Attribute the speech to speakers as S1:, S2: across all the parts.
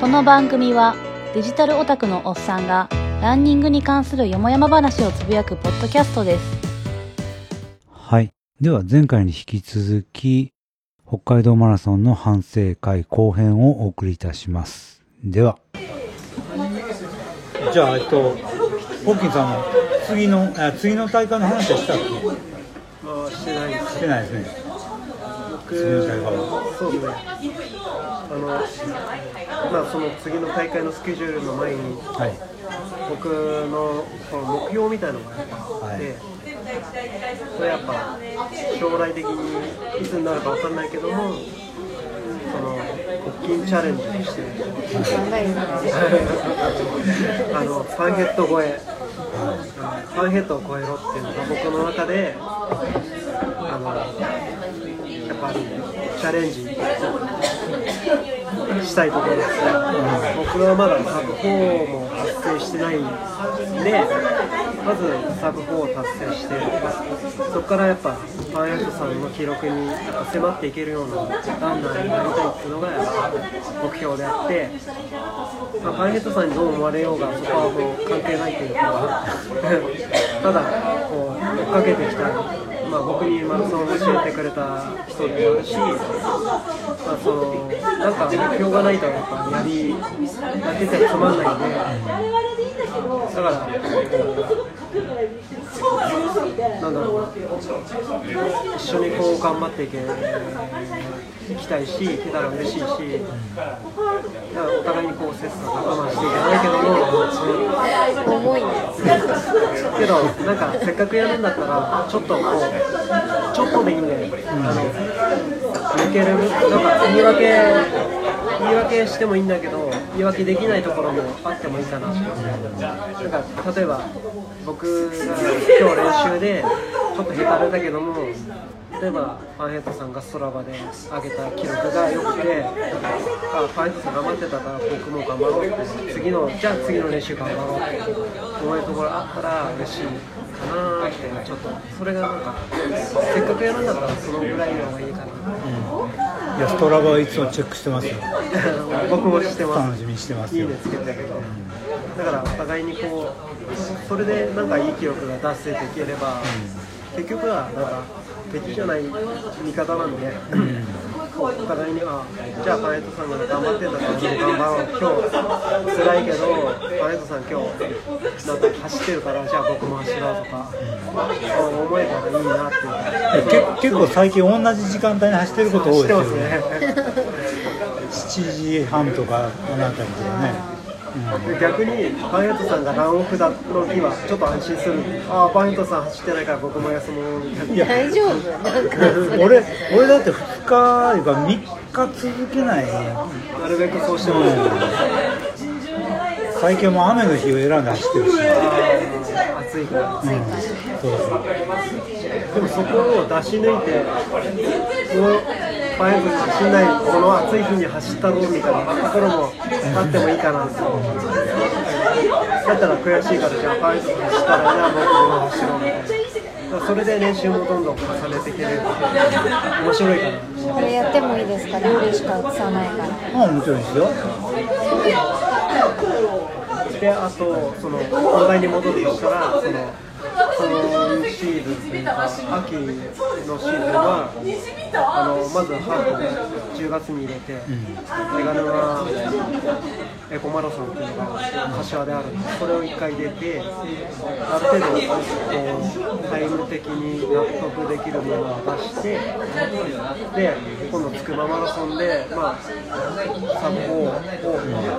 S1: この番組はデジタルオタクのおっさんがランニングに関するよもやま話をつぶやくポッドキャストです
S2: はい。では前回に引き続き、北海道マラソンの反省会後編をお送りいたします。では。じゃあ、えっと、ホッキンさんの次の、あ次の大会の話はしたっけ？
S3: まあしてないです
S2: してないですね。
S3: そうですね。あのまあその次の大会のスケジュールの前に
S2: はい。
S3: 僕のこの目標みたいなのがあって、
S2: はい。
S3: これやっぱ将来的にいつになるかわかんないけどもその腹筋チャレンジとしてあのファンヘッド超えファンヘッドを超えろっていうのが僕の中であのやっぱりチャレンジしたいところですね、僕はまだサブ4も達成してないんでまずサブ4を達成してそこからやっぱファンヘッドさんの記録に迫っていけるようなランナーになりたいっていうのがやっぱ目標であって、まあ、ファンヘッドさんにどう思われようがそこはもう関係ないというかただこう追っかけてきたまあ、僕にマラソンを教えてくれた人でもあるし、まあ、そのなんか目標がないとやっぱやりやっててはつまんないんで。だからなんだろう一緒にこう頑張っていけいきたいしいけたら嬉しいしだからお互いにこう切磋琢磨していかないけども、
S4: 重いね
S3: けどなんかせっかくやるんだったらちょっとこうちょっとでいいんで、あの抜けるなんか言い訳言い訳してもいいんだけど言い訳できないところもあってもいいかなってなんか例えば僕が今日練習でちょっと下手れだけども例えばファンヘッドさんがストラバで上げた記録が良くてあファンヘッドさん頑張ってたから僕も頑張ろうって次のじゃあ次の練習頑張ろうって思えるところあったら嬉しいかなってちょっとそれがなんかせっかくやるんだったらそのぐらいの方がいいかな、うん。
S2: いや、ストラバはいつもチェックしてますよ。
S3: 僕もしてます。
S2: 楽しみにしてますよ。
S3: いいね。つけてたけどだからお互いにこうそれでなんかいい記録が達成できれば、結局はなんか敵じゃない味方なんで、お互いにあじゃあパンエットさんが頑張ってんだから頑張ろう今日辛いけどパンエットさん今日なんか走ってるからじゃあ僕も走ろうとか、思えたらいいなっていう。
S2: け結構最近同じ時間帯に走ってること多い
S3: 知って
S2: ですよ
S3: ますね。
S2: 7時半とかこの辺りでね。
S3: 逆にパンエットさんがランオフだの日はちょっと安心する。ああパンエットさん走ってないから僕も休もう。みたいな
S4: 大丈夫。なんかそれ
S2: 俺俺だって2日いうか3日続けない。
S3: なるべくそうしてます、
S2: 最近も雨の日を選んで走ってるし、
S3: 暑いから
S2: そうそう
S3: でもそこを出し抜いてもうパンエットさん走んないこの暑い日に走ったろうみたいなところもあってもいいかなってだったら悔しいからじゃあパンエットさん走ったらじゃあ僕も走ろうみたいなそれで練習もどんどん重ねていける面白いかな
S4: これやってもいいですかね俺しか映さな。いから
S2: まあもちろんですよ。
S3: であとその本題に戻るとしたらその今シーズンというか秋のシーズンはあのまずハーフを10月に入れて、メガネはエコマラソンっていうのが柏であるんでそれを1回出てある程度こうタイム的に納得できるものを出してで今度筑波マラソンでまあサブ4を、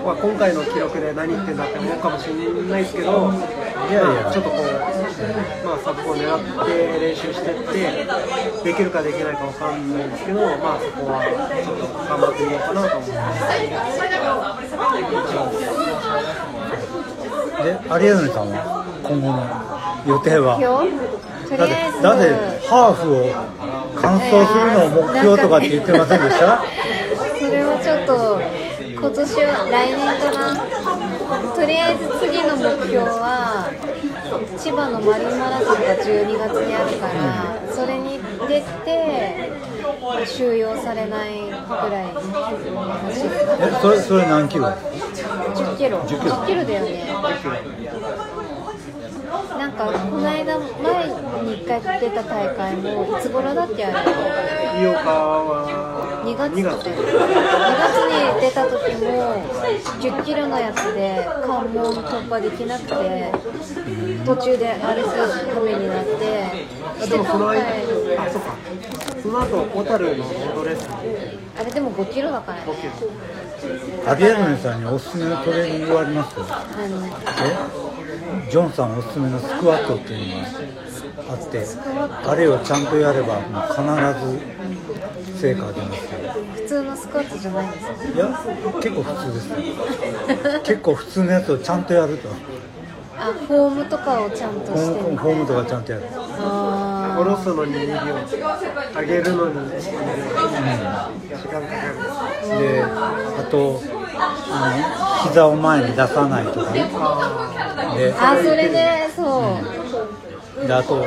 S3: まあ、今回の記録で何言ってんだって思うかもしれないですけど
S2: いやいや
S3: ちょっとこう、まあ、サブ4を狙って練習してってできるかできないかわかんないんですけど、まあ、そこはちょっと頑張ってみようかなと思います。
S2: で有安さんは今後の予定は？だって
S4: りあえず
S2: だってハーフを完走するのを目標とかって言ってませんでした？
S4: それをちょっと今年は来年からとりあえず次の目標は千葉のマリンマラソンが12月にあるからそれに出て収容されないぐらい走る
S2: えそれそれ何キロ
S4: ？10キロ。
S2: 10キロ。
S4: 10キロだよね。なんかこの間前に1回出た大会もいつ頃だっけあれ。
S3: 井岡は
S4: 2月
S3: 2
S4: とか
S3: 月
S4: 2月に出た時も10キロのやつで関門突破できなくて途中で歩く羽目になって
S3: あでもその間
S4: で
S3: あそっか。その後小樽のロードレース。
S4: あれでも5キロだからね。
S3: 5キロ。
S2: アリエルネさんにおすすめのトレーニングはあります？かジョンさんおすすめのスクワットっていうのがあってあれをちゃんとやればもう必ず成果が出ますよ。
S4: 普通のスクワットじゃないんですか？
S2: いや結構普通です。よ結構普通のやつをちゃんとやると。
S4: あフォームとかをちゃんと
S2: フォ
S4: して
S2: ームフォームとかちゃんとやる。
S4: あ
S3: 下ろすのに2秒上げるのに2秒時間かかる。
S2: であとあの膝を前に出さないとかね。で
S4: あそれでそう。
S2: であと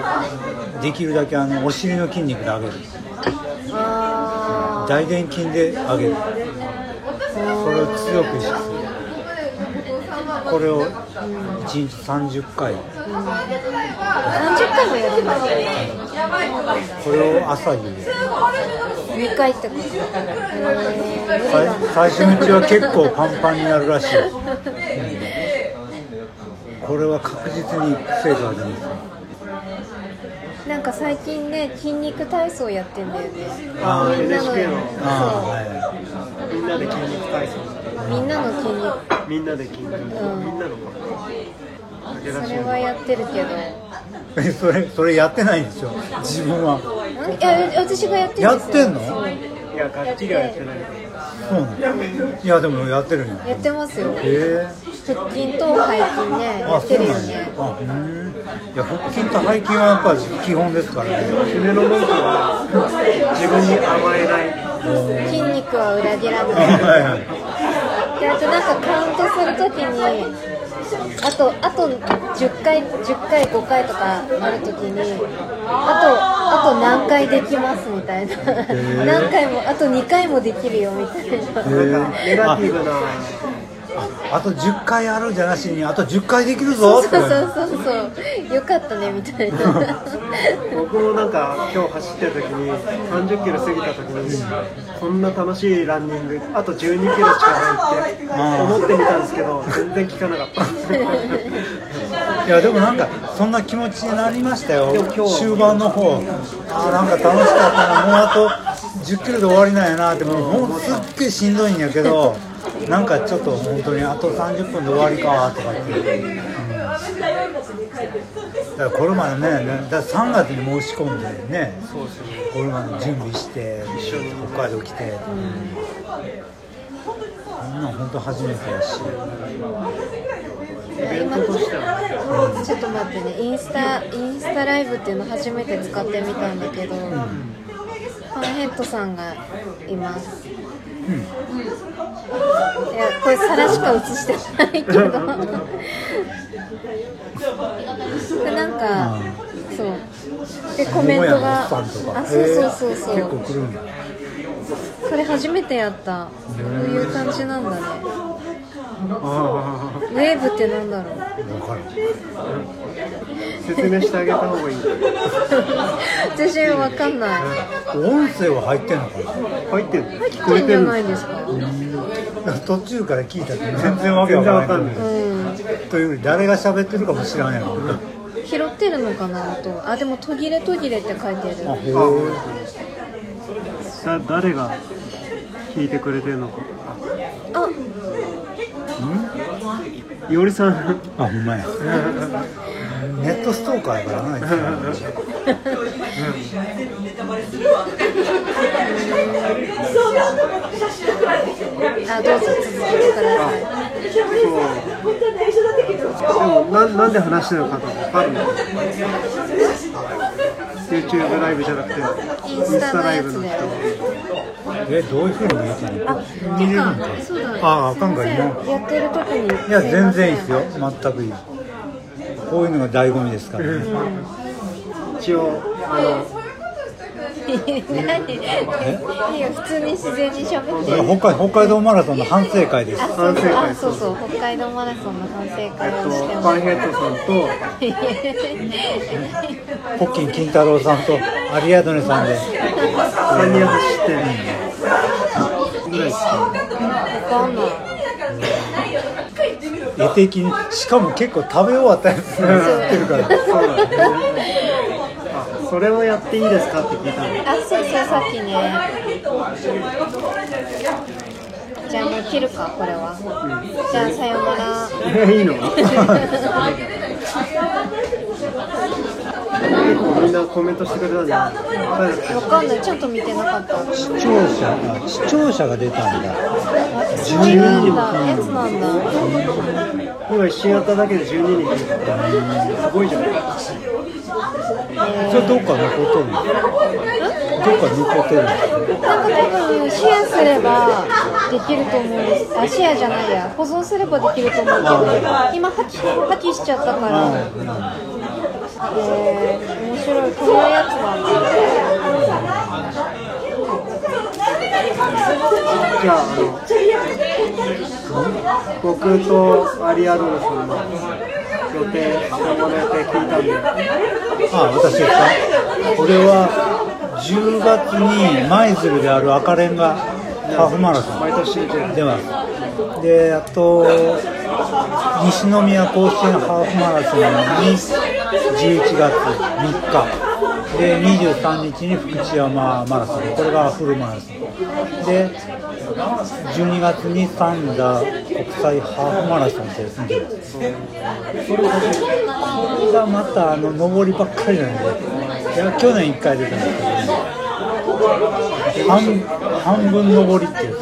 S2: できるだけあのお尻の筋肉で上げる。
S4: あ
S2: 大臀筋で上げる。それを強く意識する。これを1日30回。
S4: 30回もやるんだ。
S2: これを朝にやる
S4: 2回ってことへー
S2: 最初のうちは結構パンパンになるらしい、うん。これは確実に成果が出ます
S4: なんか最近ね筋肉体操やってんだよね。
S3: あー
S4: みんなの
S2: ああは
S3: みんなで筋肉体操。
S4: そうみんなの筋肉。
S3: みんなで筋肉、
S4: ん。
S3: みんなの
S4: それはやってるけど。
S2: いそれそれやってないんでしょ。自分は。
S4: ん？いや私がやってるんですよ。
S2: やってんの？
S4: そう。
S3: いやがっちりはやってない
S2: そう。なのいやでもやってるんや
S4: やってますよ。
S2: へえ
S4: 腹筋と背筋ねや
S2: あ
S4: ってるよ
S2: そうなんだ。
S4: ね
S2: あうんいや腹筋と背筋はやっぱり基本ですからね。
S3: 締めの文句は自分に甘えない。
S4: 筋肉は裏切ら
S2: は
S4: ない。
S2: いはい。
S4: であとなんかカウントするときにあとあと10回10回5回とかなるときにあとあと何回できますみたいな。
S2: ー。
S4: 何回もあと2回もできるよみたいな。
S2: へ
S3: なんかネガティブな
S2: あと10回あるじゃなしにあと10回できるぞって
S4: そうそうそう。そうよかったねみたいな。
S3: 僕もなんか今日走ってる時に30キロ過ぎた時にこんな楽しいランニングあと12キロしかないって思ってみたんですけど全然効かなかった。
S2: いやでもなんかそんな気持ちになりましたよ。終盤の方。あーなんか楽しかったな。もうあと10キロで終わりなんやなって。もうすっげえしんどいんやけどなんかちょっと本当にあと30分で終わりかとかって、う。ん、だからこれまでねだから3月に申し込んでね
S3: そうですね
S2: これまで準備して
S3: 一緒に
S2: 北海道来て、こんなん本当初めてやし。
S3: イベントとしては。
S4: ちょっと待ってねインスタインスタライブっていうの初めて使ってみたんだけど、ファンヘッドさんがいます、いやこれ皿しか映してないけど。でなんか、そう。でコメントが。あそうそうそうそ
S2: へー。結構
S4: う
S2: 来るんだ
S4: これ初めてやった。こういう感じなんだね。
S3: あ
S4: ウェーブってなんだろう。
S2: 分かる
S3: ー説明してあげた方がいい。
S4: 私わかんない。
S2: 音声は入ってんのか
S3: 入ってる
S4: 入ってんじゃないんですか。
S2: な途中から聞いたって全然わけわか
S3: んない。
S4: うん
S2: というより誰が喋ってるかも知らんやろ。
S4: 拾ってるのかなとあでも途切れ途切れって書いてる。
S2: あへえ
S3: だ誰が聞いてくれてるのか。
S4: あ。
S3: いおりさん。
S2: あほんまや。ネットストーカーやからな あいつ
S4: あどうぞ続けてください。
S3: そう。でもななんで話してるのかと分かるの YouTube ライブじゃなくて
S4: インスタのやつ
S3: の人
S2: えどういうふうに見えてるの？見れるのか
S4: そうだ
S2: ああかんか今
S4: やってる時に。
S2: いや全然いいですよ。全くいい。こういうのが醍醐味ですから。ね
S3: 一応あの
S4: 何いや普通に自然に喋って
S2: 北海北海道マラソンの反省会です。
S4: あそう
S3: 反省会
S4: あそうそう。北海道マラソンの反省
S3: え
S4: 会をして
S3: パンヘッドさんと、
S2: ポッキン金太郎さんとアリアドネさんで。
S3: 3人走ってる。ぐらいですか
S4: わかんな？い
S2: 絵的にしかも結構食べ終わったやつ吸ってるから。
S3: そうだね。あ、それをやっていいですかって聞いたの。
S4: あそうそうさっきね。じゃあもう切るかこれは、じゃあさよなら。
S3: えいいの？結 構みんなコメントしてくれたんじゃない誰だっけ
S4: わかんない。ちゃんと見てなかった。
S2: 視聴者あ視聴者が出たんだ。
S4: そうなんだ。やつなんだ。
S3: 今一瞬やっただけで12人。いるすごいじゃん
S2: それどっか残ってるのどっか残ってるの
S4: なんか多分シェアすればできると思う。んですあシェアじゃないや。保存すればできると思うけど今破棄破棄しちゃったからえー、面白い。このやつなんだ
S3: じゃああの僕とアリアドルさんの予定今後の予定聞いたんで
S2: あ私ですか？俺は10月に舞鶴である赤レンガハーフマラソン
S3: 毎年出
S2: ますであと西宮甲子園ハーフマラソンに11月3日。で23日に福知山マラソン。これがフルマラソン。で12月に三田国際ハーフマラソンってやつに出ますそれがまた。あの上りばっかりなんでいや去年1回出たんですけど半半分上りっていう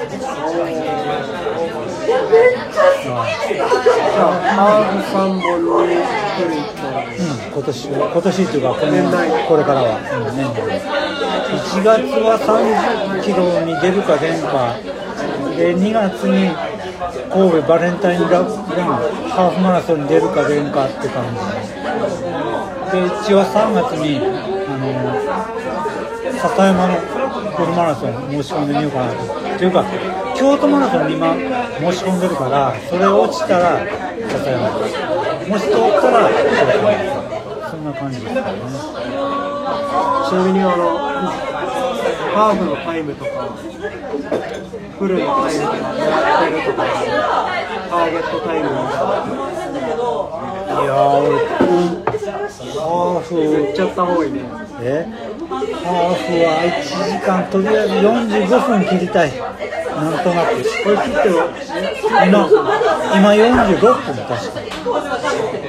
S3: あハーフ3本に1人と
S2: うん、今年は今年っていうかこの
S3: 年内。
S2: これからは、うん、年内1月は30キロに出るか出んかで2月に神戸バレンタインランハーフマラソンに出るか出んかって感じで一応3月にあの笹山のフルマラソン申し込んでみようかなとっていうか京都マラソンに今申し込んでるからそれ落ちたら笹山もし通ったらそんな感じですかね
S3: ちなみにあのハーフのタイムとかフルのタイムとか狙ってるとかターゲットタイム
S2: いやーハーフ
S3: 言っちゃった方がいいね。
S2: え？ハーフは1時間とりあえず45分切りたい。なんとなく。
S3: これ切っても
S2: 今今46分確か。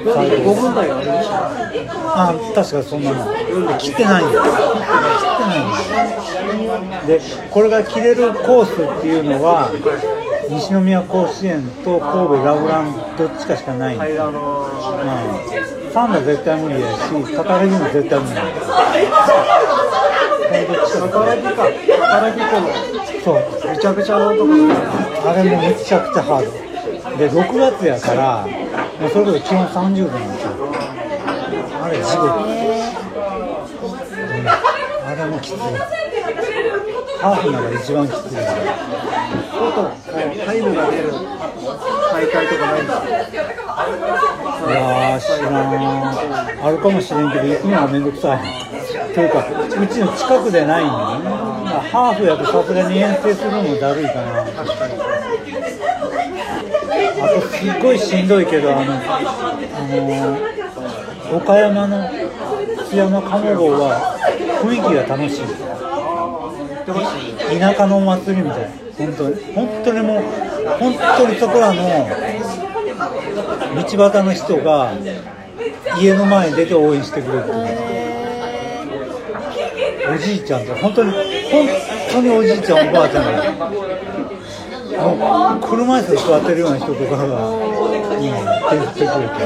S3: 5分台がありました
S2: あ確かそんなの切ってないんだよ。切ってないんでこれが切れるコースっていうのは西宮甲子園と神戸ラブランどっちかしかない。んだよ
S3: 間の
S2: うんサンダ絶対無理やし高木も絶対無理や
S3: 働きか働きこの
S2: そう
S3: めちゃくちゃのところ
S2: あれもめちゃくちゃハード。で6月やからもうそれこそ気温30度なんですよあれ地獄、うん、あれもきつい。ハーフなら一番きつい。
S3: 外タイムが出る大会とかない。んですか
S2: い。やー知らんあるかもしれんけど行くのはめんどくさい。とい。うかうちの近くでない。んだよねハーフやとさすがに遠征するのもだるい。かな
S3: 確かに
S2: あとすっごいしんどいけどあの、あの岡山の津山鴨号は雰囲気が楽しい。田舎のお祭りみたい。本当に。本当にもう本当にそこらの道端の人が家の前に出て応援してくれるおじいちゃんと本当に本当におじいちゃんおばあちゃんが。車椅子に座ってるような人とかが、うん、手振ってくれて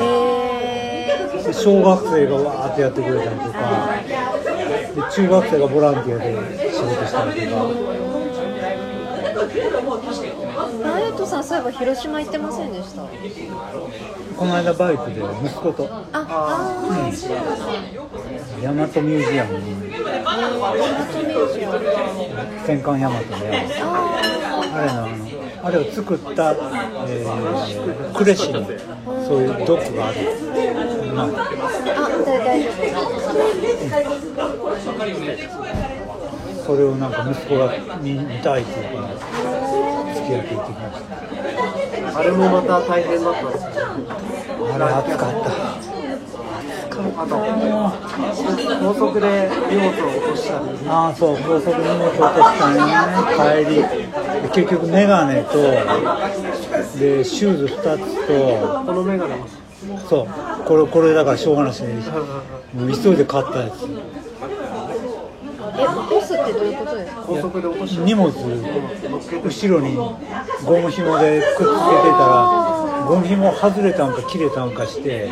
S2: で小学生がわーってやってくれたりとかで中学生がボランティアで仕事したりとか。
S4: ナイトさんそういえば広島行ってませんでした？
S2: この間バイクで息子と。
S4: ああーそうなん。だ
S2: 大和ミュージアムに。
S4: 大和ミュージアム。
S2: 戦艦大和のやつ
S4: あ
S2: あれのあのあれを作った、えー、呉市にそういうドックがある、まあ、それをなんか息子が見見たいっていうから付き合って行ってきました。
S3: あれもまた大変だったんですよ
S2: あれ暑かった
S3: あと高速で荷物を落としたり
S2: ああそう高速荷物落としたね。帰りで結局メガネとでシューズ2つと
S3: このメガネも
S2: そうこれこれだからしょうがないしね。もう急いで買ったやつ。
S4: 夫え落とすってどういうことですか？
S3: 高速で落とした
S2: 荷物後ろにゴム紐でくっつけてたらゴム紐外れたんか切れたんかして。
S4: え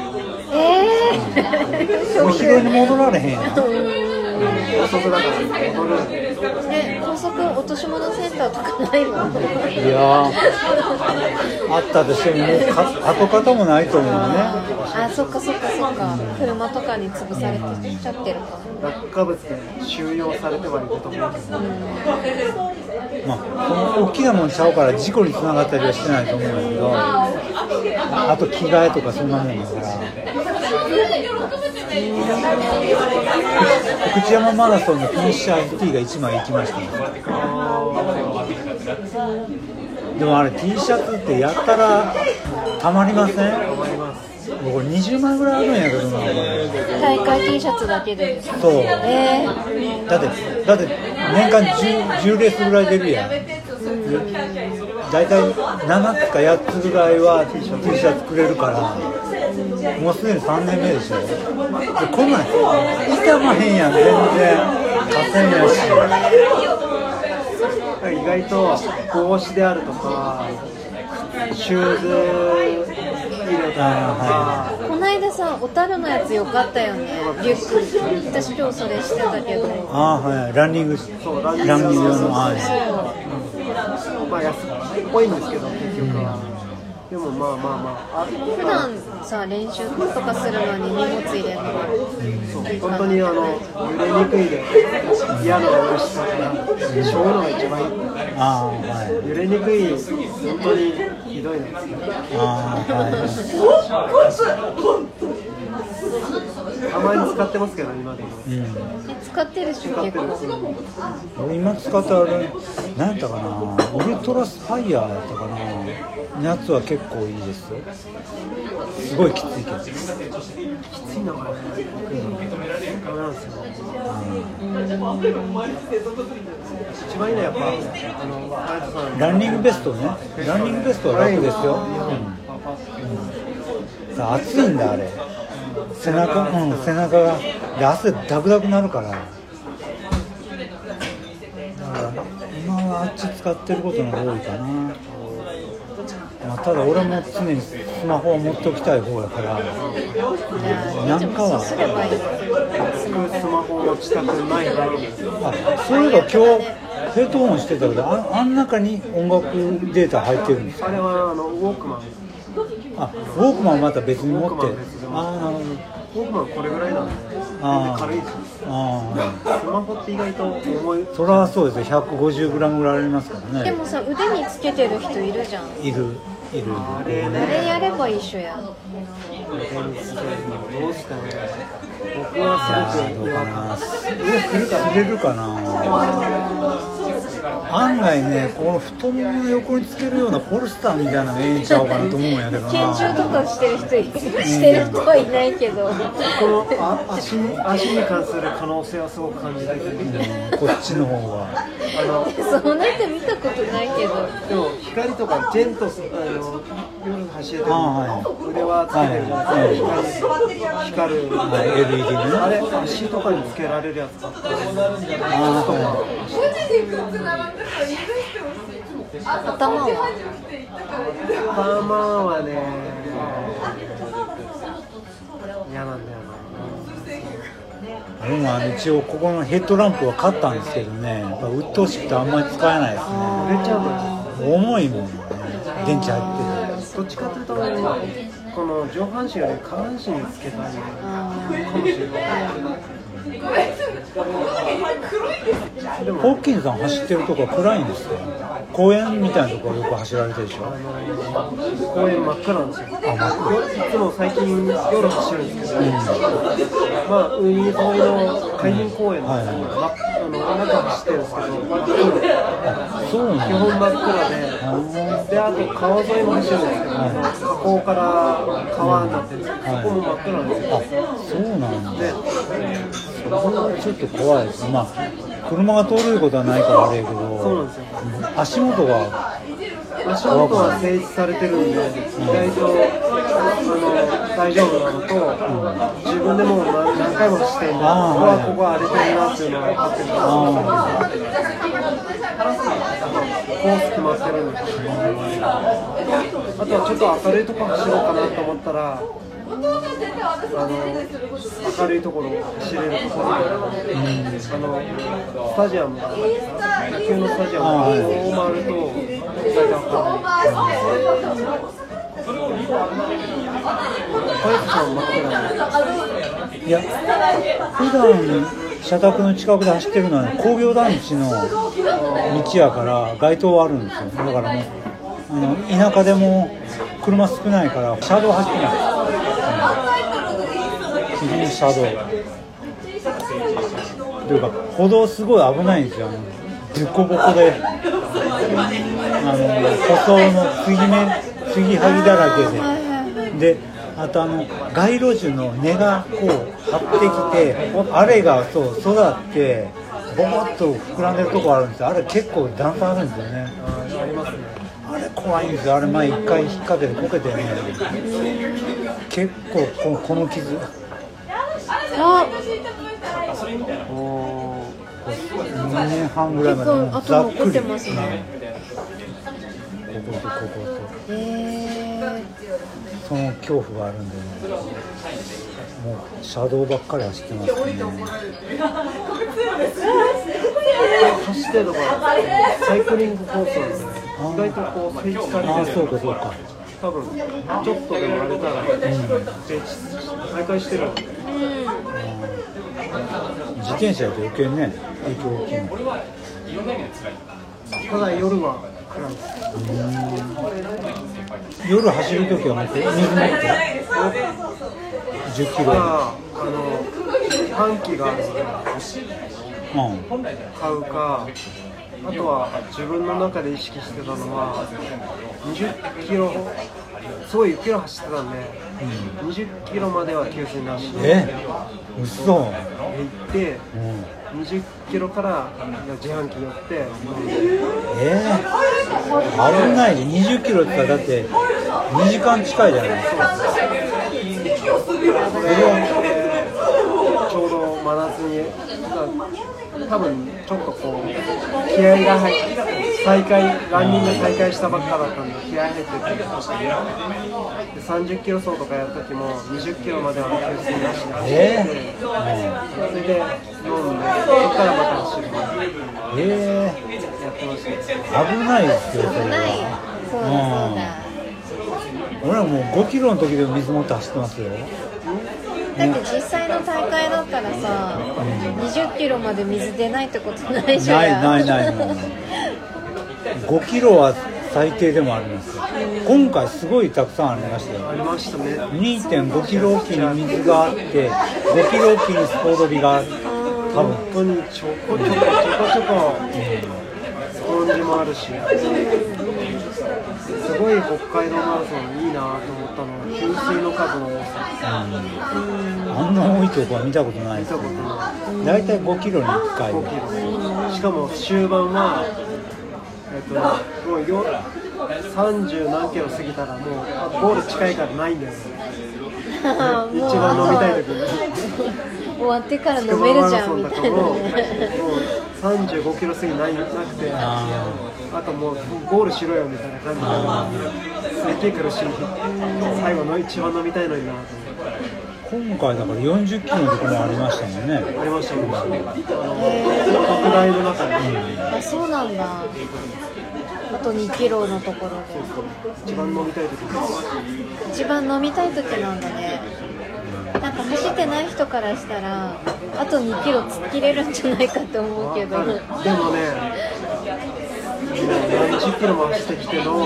S4: え
S2: 後ろに戻られへんやん。
S3: 高速だから戻る
S4: ね高速落とし物センターとかないもん。
S2: いやーあったとしてももうか跡形もないと思うね
S4: あそっかそっかそっか車とかに潰されてちゃってるか
S3: 落下物で収容されてはいると思うけど
S2: まあその大きなもん。ちゃうから事故につながったりはしてないと思うん。だけどああと着替えとかそんなもんだから福知山マラソンのフィニッシャー T が1枚行きましたねでもあれ T シャツってやったらたまりません？僕20枚ぐらいあるんやけどな。これ
S4: 大会 T シャツだけで
S2: そう。
S4: え
S2: だってだって年間 10, 10レースぐらい出るやん大体7つか8つぐらいは T シャツ作れるからもうすでに3年目でしょ。でこんなん痛まへんやん。全然勝てんやし。
S3: 意外と帽子であるとかシューズ入れたりとか。
S4: ー、こないださ小樽のやつよかったよね。リュック。私今日それしてたけど。
S2: ああはい。ランニング
S3: そうランニング
S2: 用の。はい。
S3: まあ安っぽいんですけど結局は。でもまあまあまああ
S4: 普段さ練習とかするのに荷物入れるの
S3: そう本当にあの揺れにくいで嫌な思いしたからしょうのが一番いい
S2: ああはい
S3: 揺れにくい本当にひどいのですね
S2: ああはい
S3: たまに使ってますけど今でも。
S2: うん。
S4: え使ってるでしょ結構
S2: 俺今使ったあれ何やったかな。ウルトラスファイヤーやったかな。やつは結構いいです。よすごいきついけど。
S3: きついのがねダメなん。ですよ一番いいのはやっぱあのハヤトさん
S2: ランニングベストね。ランニングベストは楽ですよ、うん、さ暑いんだあれ背中うん背中がで汗ダクダクなるから。だから今はあっち使ってることの方が多いかな、まあ、ただ俺も常にスマホを持っておきたい方やから。
S4: じゃあ
S2: なんかは。あそういえば今日ヘッドホンしてたけどああん中に音楽データ入ってるんですか？
S3: あれはあのウォークマン
S2: あウォークマンまた別に持って。
S3: ウォークマン別で
S2: ああなるほど
S3: ウォークマンこれぐらいなんで軽いです
S2: あ
S3: スマホって意外と重い。
S2: あそれはそうですよ 150g ぐらいありますからね。
S4: でもさ腕につけてる人いるじゃん。
S2: いるいる。
S3: あれ
S4: あ
S3: ね
S4: れやれば一緒や。
S3: どうですかね。僕はすごく違和感上来るから
S2: 入れるかな案外ねこの太ももの横につけるようなポルスターみたいなのええんちゃうかなと思うんやけどな。
S4: 拳銃とかしてる人いしてる人はいないけど。
S3: このあ足に足に関する可能性はすごく感じてて
S2: うんこっちの方が。
S3: あの
S4: そうなって見たことないけど。
S3: でも光とかジェントスあの夜走れてる。
S2: あは
S3: 腕輪つけてるじゃないですか。光光る。
S2: はい。LED ね
S3: あれ足とかにつけられるやつか
S2: あは
S4: 頭は
S3: 頭はね嫌なんだよ
S2: い俺もあの一応ここのヘッドランプは買ったんですけどねやっぱ鬱陶しくてあんまり使えないですね。
S3: 売れちゃうの
S2: 重いもんね。電池入って
S3: どっちかというとこの上半身より下半身につけたいかもしれない。でも
S2: るホーキンさん走ってるとこは暗いんですよ。公園みたいなところよく走られてるでしょ。
S3: 公園真っ暗なんですよ。いつも最近夜走るんですけど、まあ海沿いの海浜公園の,、
S2: はい。
S3: まあの中走ってるんですけど
S2: そうなんだ。
S3: 基本真っ暗でであと川沿いも走るんですけど、河口から川になってるんですけど、そこも真っ暗なんですよ。
S2: あそうなんだ。
S3: で
S2: ちょっと怖いです。まあ車が通れることはないからあれやけ
S3: そうなん
S2: ど
S3: ですよ。
S2: 足元が
S3: 足元は整地されてるんで、意外とあの大丈夫なのと、自分でもう何何回も走ってるんで、ここはここ荒れてるなっていうのが分かってるコース決まってるんで、あとはちょっと明るいとこ走ろうかなと思ったら、あの明るいところ走れるところで、あのスタジアム、野球のスタジアム、
S2: あー
S3: こう回ると、大体明るい。小池さん真っ暗
S2: いや普段社宅の近くで走ってるのは工業団地の道やから街灯はあるんですよだからもうあの田舎でも車少ないから車道走ってない、車道というか歩道すごい危ないんですよ。あの凸凹で。あの舗装の継ぎ目継ぎはぎだらけで、であとあの街路樹の根がこう張ってきてあれがそう育ってボコッと膨らんでるとこあるんですよ。あれ結構段差あるんですよね
S3: ありますね。
S2: あれ怖いんですよ。あれ前一回引っ掛けてこけてね。結構このこの傷。
S4: あ
S3: お
S2: 2年半ぐらいまで
S4: 結構
S2: ざっくり
S4: 跡残ってますね
S2: こことこことへ
S4: えー
S2: その恐怖があるんでねもう車道ばっかり走ってますね
S3: 走ってるのがサイクリングコースなんで、意外とこう整地さ
S2: ああ
S3: れてる
S2: そうかそうか。
S3: 多分ちょっとでも荒れたら整地再開してる。ん。で
S2: 自転車だと余計ね影響大きいの
S3: ただ夜は暗いです
S2: 夜走るときは持って水持って10キロ、
S3: まああの短期がある。ので
S2: うん、
S3: 買うかあとは自分の中で意識してたのは20キロすごい雪を走ってたんで、20キロまでは給水なしで
S2: え？嘘。
S3: 行って
S2: うん。
S3: 20キロから自販機寄って
S2: え？ー、危ないで20キロってだって2時間近いじゃない。ですか
S3: ちょうど真夏に多分ちょっとこう気合が入って再開ランニング再開したばっかだったんで気合入っててで30キロ走とかやった時も20キロまでは給水なしで走って、
S2: え
S3: それで飲ん。でそこからまた走る
S2: え
S3: やってました
S2: 危ない。ですよそれは
S4: そうだそうだ。
S2: 俺はもう5キロの時でも水持って走ってますよ
S4: だって実際の大会だったらさ、20キロまで水出ないってことないでしょ
S2: ないないないない。5キロは最低でもありますよ。今回すごいたくさんありましたよ。
S3: ありましたね
S2: 2.5キロおきに水があって5キロおきにスポードビが多分
S3: 本当にちょこちょこちょこちょこ。スポンジもあるしすごい北海道マラソンい。いなと思ったのは給水の数の多さ
S2: あんな多いとこは見たことないですよ
S3: 見たことない
S2: 大体5キロに1回
S3: 5キロしかも終盤はえっともうよ30何キロ過ぎたらもうゴール近いからないんだよね一番飲みたい時に
S4: 終わってから飲める。じゃんみたいなね
S3: 35キロ過ぎないなくて
S2: あ
S3: あともうゴー。ルしろよみたいな感じで、すげえ苦しい、最後の一番飲みたいのになと思って、
S2: 今回だから40キロのところもありましたもんね
S3: ありましたもんあの
S4: へ
S3: 拡大の中に
S4: ー。あそうなんだあと2キロのところ
S3: 一番飲みたい時
S4: 一番飲みたい時なんだねなんか走ってない人からしたらあと2キロ突っ切れるんじゃないかって思うけど。
S3: でもね何十キロも走ってきての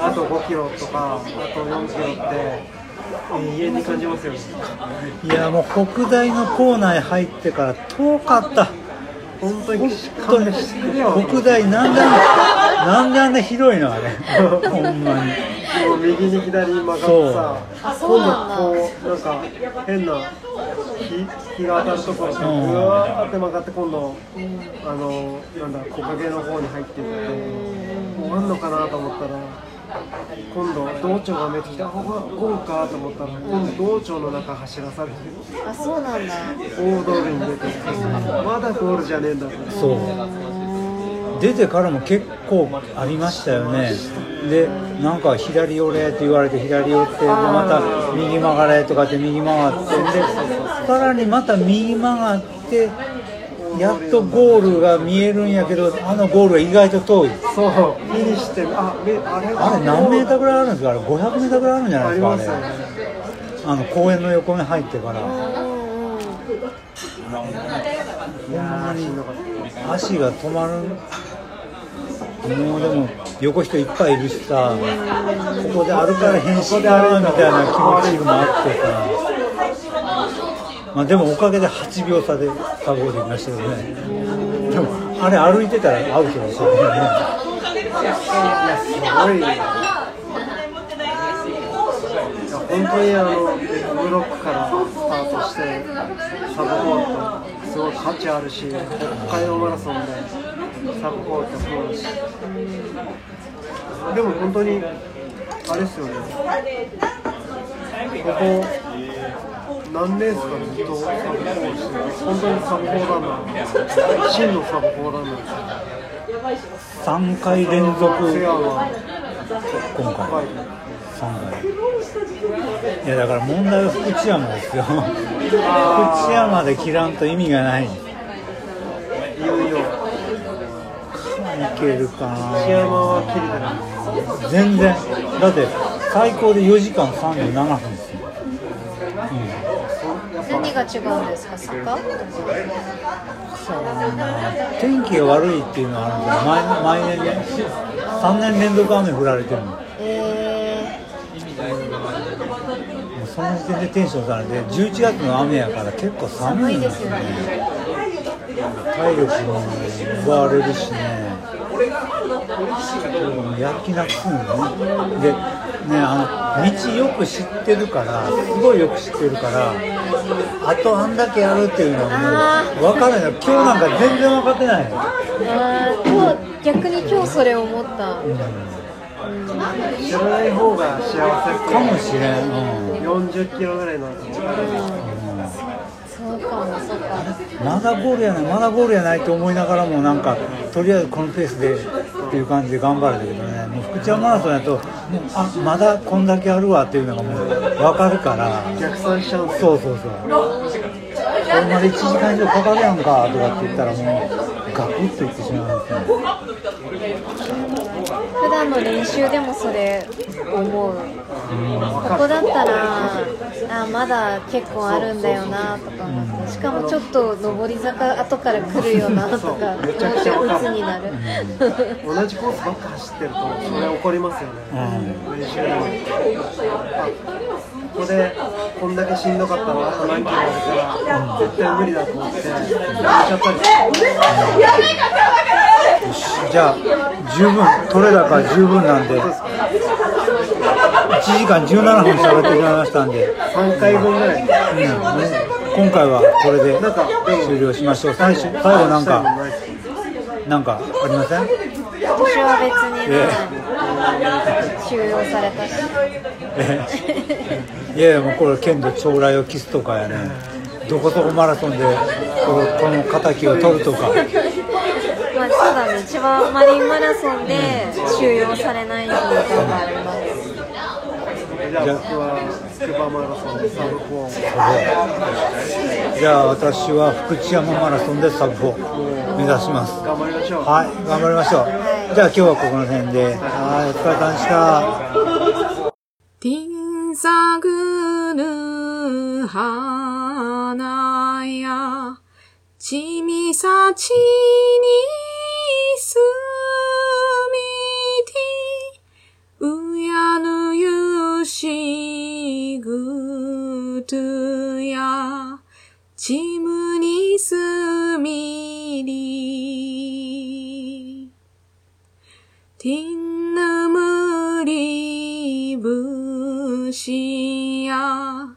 S3: あと5キロとかあと4キロって永遠に感じますよね。
S2: いやもう北大の構内入ってから遠かった
S3: 本当に。
S2: 本当に。
S3: 勘弁してくれ。よ
S2: 北大なんであんななんで広いのあれほんまに
S3: 右に左に曲がってさ今度こうなんか変な日日が当たるところかぐわーって曲がって今度あのなんだ木陰の方に入っていってもうあんのかなと思ったら今度道庁が見えてきてあここゴールかと思ったら今度道庁の中走らされて。
S4: あそうなんだ。
S3: 大通りに出てまだゴールじゃねえんだって
S2: そう。出てからも結構ありましたよね。でなんか左寄れって言われて左寄ってでまた右曲がれとかって右曲がって。でさらにまた右曲がってやっとゴールが見えるんやけどあのゴールが意外と遠い。
S3: そう。フィニッシュしてあめあれ
S2: あれ何メーターぐらいあるんですか？あれ500メーターぐらいあるんじゃないですかあ
S3: ね。
S2: あの公園の横に入ってから。
S3: いや
S2: 足が止まる。もうでも横人いっぱいいるしさ。ここで歩かれへんしなみたいな気持ちもあってさまあでもおかげで8秒差でサボーできましたけどねでもあれ歩いてたらアウトですよね
S3: いやすごいいや本当にあのブロックからスタートしてサブコートすごい価値あるし北海道マラソンでサブコートそうだしでも本当にあれですよね。ここ何レースかずっとサブコーしてて本当にサブランナー真のサブランナーです
S2: 3回連続。今回。
S3: はい
S2: 3回いやだから問題は福知山ですよ。福知山で切らんと意味がない。い
S3: いよ。いよ
S2: けるか
S3: 内山は切れてな。い
S2: 全然。だって最高で4時間37分ですよ、
S4: 何が違うんですか坂？
S2: 天気が悪いっていうのはあるんですよ毎毎年ね3年連続雨降られてるの。も
S4: え
S2: うその時点でテンション下がって11月の雨やから結構
S4: ー、
S2: 寒いんで
S4: すすよ
S2: ね。
S4: ね
S2: 体力も奪われるしね。やる気なくすんよね。でねあの道よく知ってるからすごいよく知ってるからあとあんだけやるっていうのはもう分からない。今日なんか全然分かってない。の
S4: あー今日逆に今日それ思った、
S3: 知らない方が幸せ
S2: かもしれん、うん。
S3: 40キロぐらいの。
S4: そうかもそうか
S2: まだゴールやないまだゴールやないと思いながらもなんかとりあえずこのペースでっていう感じで頑張るんだけどね。もう福知山マラソンやともうあまだこんだけあるわっていうのがもう分かるから。
S3: 逆算しちゃう。
S2: そうそうそう。これまで1時間以上かかるやんかとかって言ったらもうガクッといってしまうんですよ
S4: 普段の練習でもそれ思うここだったらあまだ結構あるんだよなとか思って。しかもちょっと上り坂後から来るよなとか思って
S3: めちゃくちゃ
S4: 鬱になる
S3: 同じコースばっか走ってるとそれ起こりますよね、練習でもあここでこんだけしんどかったらあと何キロあるから絶対無理だと思ってやっちゃったり。
S2: じゃあ十分取れ高十分なんで1時間17分喋ってくれましたんで。
S3: 3回分ぐらい。
S2: 今回はこれで終了しましょう。最初最後なんかなんかありません？
S4: 私は別にね収容されたし。
S2: いやいやもうこれ剣道将来を期すとかやね。どこそこマラソンでこのこの敵を取るとか。
S4: まあそうだね。千葉マリンマラソンで収容されないように頑張ります
S3: じゃあ僕は筑波マラソンサブ4
S2: じゃあ私は福知山マラソンでサブ4目指します。
S3: 頑張りましょう。
S2: はい頑張りましょう。じゃあ今日はここの辺で。はいお疲れ様でした。
S5: ティンサグヌ花やちみさちにすしぐとやちむにすみり。ティンヌムリブシや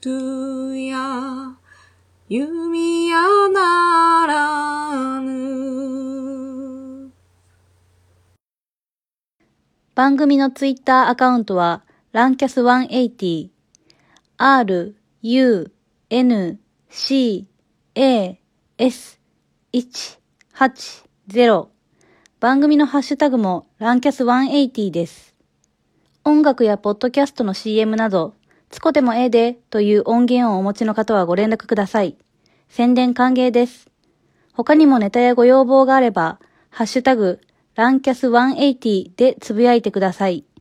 S5: ぐとや弓やならぬ。
S1: 番組のツイッターアカウントは、ランキャス180、r, u, n, c, a, s, 180番組のハッシュタグもランキャス180です。音楽やポッドキャストの CM など、つこでもええでという音源をお持ちの方はご連絡ください。宣伝歓迎です。他にもネタやご要望があれば、ハッシュタグ、ランキャス180でつぶやいてください。